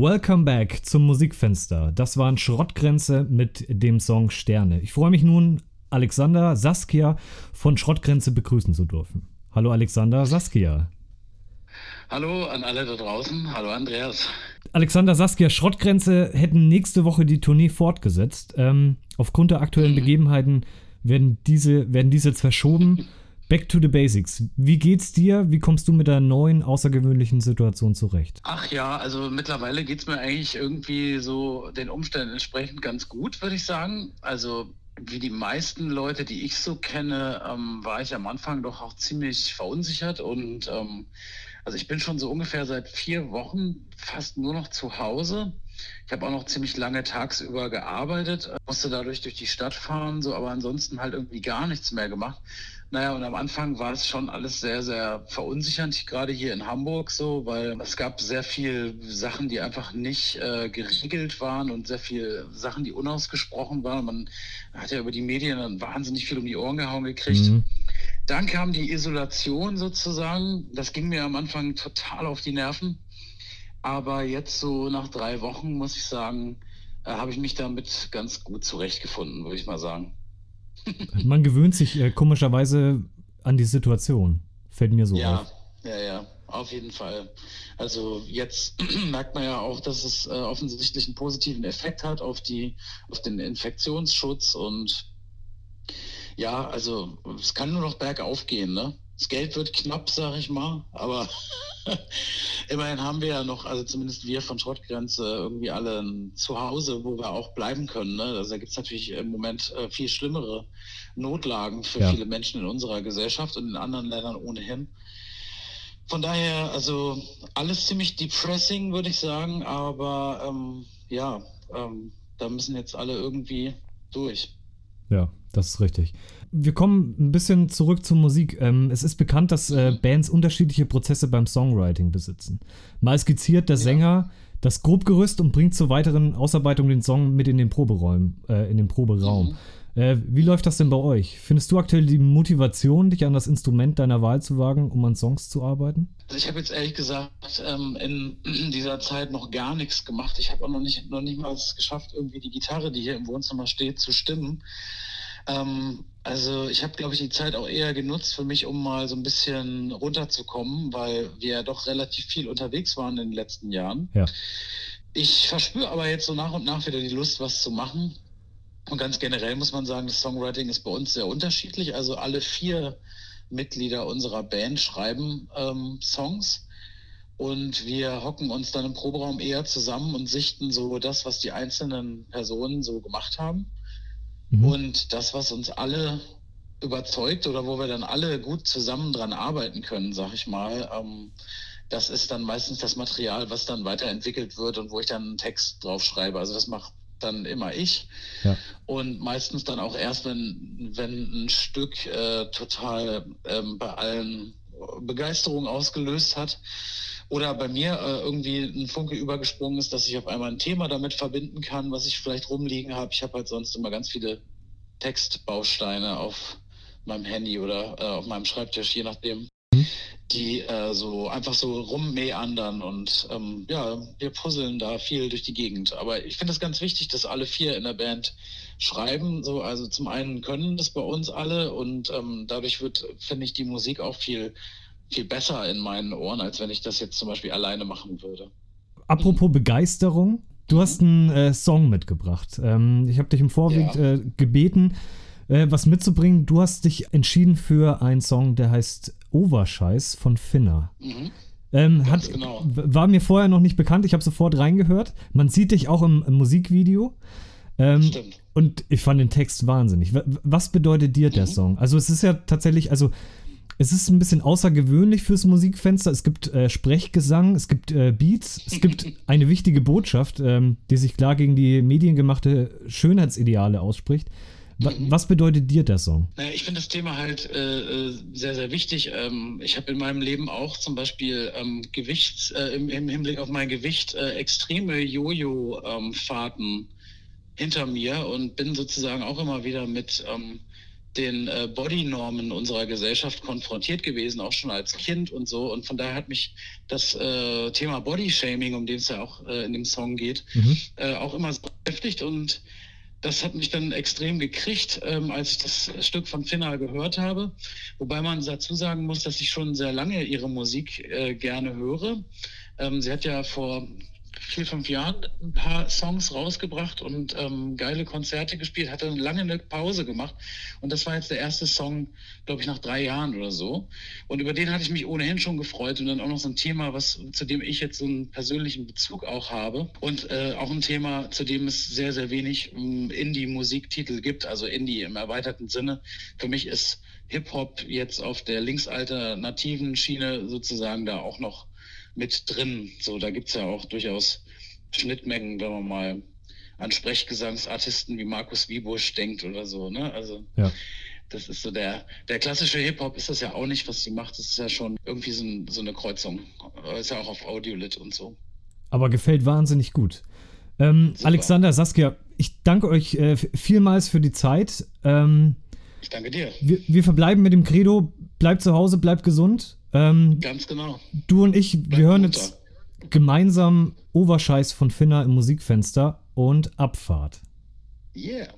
Welcome back zum Musikfenster. Das waren Schrottgrenze mit dem Song Sterne. Ich freue mich nun, Alexander Saskia von Schrottgrenze begrüßen zu dürfen. Hallo Alexander Saskia. Hallo an alle da draußen. Hallo Andreas. Alexander Saskia, Schrottgrenze hätten nächste Woche die Tournee fortgesetzt. Ähm, aufgrund der aktuellen mhm. Begebenheiten werden diese, werden diese jetzt verschoben. Back to the Basics. Wie geht's dir? Wie kommst du mit der neuen, außergewöhnlichen Situation zurecht? Ach ja, also mittlerweile geht es mir eigentlich irgendwie so den Umständen entsprechend ganz gut, würde ich sagen. Also wie die meisten Leute, die ich so kenne, ähm, war ich am Anfang doch auch ziemlich verunsichert und ähm, also ich bin schon so ungefähr seit vier Wochen fast nur noch zu Hause. Ich habe auch noch ziemlich lange tagsüber gearbeitet, musste dadurch durch die Stadt fahren, so, aber ansonsten halt irgendwie gar nichts mehr gemacht. Naja, und am Anfang war es schon alles sehr, sehr verunsichernd, gerade hier in Hamburg so, weil es gab sehr viel Sachen, die einfach nicht äh, geregelt waren und sehr viel Sachen, die unausgesprochen waren. Man hat ja über die Medien dann wahnsinnig viel um die Ohren gehauen gekriegt. Mhm. Dann kam die Isolation sozusagen. Das ging mir am Anfang total auf die Nerven. Aber jetzt so nach drei Wochen, muss ich sagen, äh, habe ich mich damit ganz gut zurechtgefunden, würde ich mal sagen. Man gewöhnt sich äh, komischerweise an die Situation. Fällt mir so ja, auf. Ja, ja, auf jeden Fall. Also jetzt merkt man ja auch, dass es äh, offensichtlich einen positiven Effekt hat auf die, auf den Infektionsschutz und ja, also es kann nur noch bergauf gehen, ne? Das Geld wird knapp, sag ich mal, aber immerhin haben wir ja noch, also zumindest wir von Schrottgrenze, irgendwie alle ein Zuhause, wo wir auch bleiben können. Ne? Also da gibt es natürlich im Moment äh, viel schlimmere Notlagen für ja. viele Menschen in unserer Gesellschaft und in anderen Ländern ohnehin. Von daher, also alles ziemlich depressing, würde ich sagen, aber ähm, ja, ähm, da müssen jetzt alle irgendwie durch. Ja, das ist richtig. Wir kommen ein bisschen zurück zur Musik. Ähm, es ist bekannt, dass äh, Bands unterschiedliche Prozesse beim Songwriting besitzen. Mal skizziert der Sänger das Grobgerüst und bringt zur weiteren Ausarbeitung den Song mit in den Proberäumen, äh, in den Proberaum. Mhm. Äh, wie läuft das denn bei euch? Findest du aktuell die Motivation, dich an das Instrument deiner Wahl zu wagen, um an Songs zu arbeiten? Also ich habe jetzt ehrlich gesagt ähm, in, dieser Zeit noch gar nichts gemacht. Ich habe auch noch nicht, noch nicht mal es geschafft, irgendwie die Gitarre, die hier im Wohnzimmer steht, zu stimmen. Ähm, also ich habe, glaube ich, die Zeit auch eher genutzt für mich, um mal so ein bisschen runterzukommen, weil wir ja doch relativ viel unterwegs waren in den letzten Jahren. Ja. Ich verspüre aber jetzt so nach und nach wieder die Lust, was zu machen. Und ganz generell muss man sagen, das Songwriting ist bei uns sehr unterschiedlich. Also alle vier Mitglieder unserer Band schreiben ähm, Songs. Und wir hocken uns dann im Proberaum eher zusammen und sichten so das, was die einzelnen Personen so gemacht haben. Mhm. Und das, was uns alle überzeugt oder wo wir dann alle gut zusammen dran arbeiten können, sag ich mal, ähm, das ist dann meistens das Material, was dann weiterentwickelt wird und wo ich dann einen Text drauf schreibe. Also das macht dann immer ich. Ja. Und meistens dann auch erst, wenn, wenn ein Stück äh, total ähm, bei allen Begeisterung ausgelöst hat. Oder bei mir äh, irgendwie ein Funke übergesprungen ist, dass ich auf einmal ein Thema damit verbinden kann, was ich vielleicht rumliegen habe. Ich habe halt sonst immer ganz viele Textbausteine auf meinem Handy oder äh, auf meinem Schreibtisch, je nachdem, mhm. die äh, so einfach so rummeandern und ähm, ja, wir puzzeln da viel durch die Gegend. Aber ich finde es ganz wichtig, dass alle vier in der Band schreiben. So, also zum einen können das bei uns alle und ähm, dadurch wird, finde ich, die Musik auch viel viel besser in meinen Ohren, als wenn ich das jetzt zum Beispiel alleine machen würde. Apropos Begeisterung, du mhm. hast einen äh, Song mitgebracht. Ähm, ich habe dich im Vorweg ja. äh, gebeten, äh, was mitzubringen. Du hast dich entschieden für einen Song, der heißt Overscheiß von Finner. Mhm. Ähm, hat, genau. War mir vorher noch nicht bekannt, ich habe sofort reingehört. Man sieht dich auch im, im Musikvideo. Ähm, Stimmt. Und ich fand den Text wahnsinnig. Was bedeutet dir mhm. der Song? Also es ist ja tatsächlich, also es ist ein bisschen außergewöhnlich fürs Musikfenster. Es gibt äh, Sprechgesang, es gibt äh, Beats, es gibt eine wichtige Botschaft, ähm, die sich klar gegen die mediengemachte Schönheitsideale ausspricht. Mhm. Was bedeutet dir der Song? Naja, ich finde das Thema halt äh, äh, sehr, sehr wichtig. Ähm, ich habe in meinem Leben auch zum Beispiel ähm, Gewichts, äh, im, im, Hinblick auf mein Gewicht äh, extreme Jojo-Fahrten hinter mir und bin sozusagen auch immer wieder mit ähm, den äh, Bodynormen unserer Gesellschaft konfrontiert gewesen, auch schon als Kind und so. Und von daher hat mich das äh, Thema Bodyshaming, um den es ja auch äh, in dem Song geht, mhm. äh, auch immer so beschäftigt. Und das hat mich dann extrem gekriegt, ähm, als ich das Stück von Finna gehört habe. Wobei man dazu sagen muss, dass ich schon sehr lange ihre Musik äh, gerne höre. Ähm, sie hat ja vor vier, fünf Jahren ein paar Songs rausgebracht und ähm, geile Konzerte gespielt, hatte lange eine Pause gemacht. Und das war jetzt der erste Song, glaube ich, nach drei Jahren oder so. Und über den hatte ich mich ohnehin schon gefreut und dann auch noch so ein Thema, was zu dem ich jetzt so einen persönlichen Bezug auch habe. Und äh, auch ein Thema, zu dem es sehr, sehr wenig ähm, Indie-Musiktitel gibt, also Indie im erweiterten Sinne. Für mich ist Hip-Hop jetzt auf der linksalternativen Schiene sozusagen da auch noch mit drin. So, da gibt es ja auch durchaus Schnittmengen, wenn man mal an Sprechgesangsartisten wie Markus Wiebusch denkt oder so. Ne? Also ja. das ist so der, der klassische Hip-Hop ist das ja auch nicht, was sie macht. Das ist ja schon irgendwie so, ein, so eine Kreuzung. Ist ja auch auf Audiolit und so. Aber gefällt wahnsinnig gut. Ähm, Alexander, Saskia, ich danke euch äh, vielmals für die Zeit. Ähm, ich danke dir. Wir, wir verbleiben mit dem Credo, bleibt zu Hause, bleibt gesund. Ähm, Ganz genau. Du und ich, Bleib wir hören runter. jetzt gemeinsam Overscheiß von Finna im Musikfenster und Abfahrt. Yeah.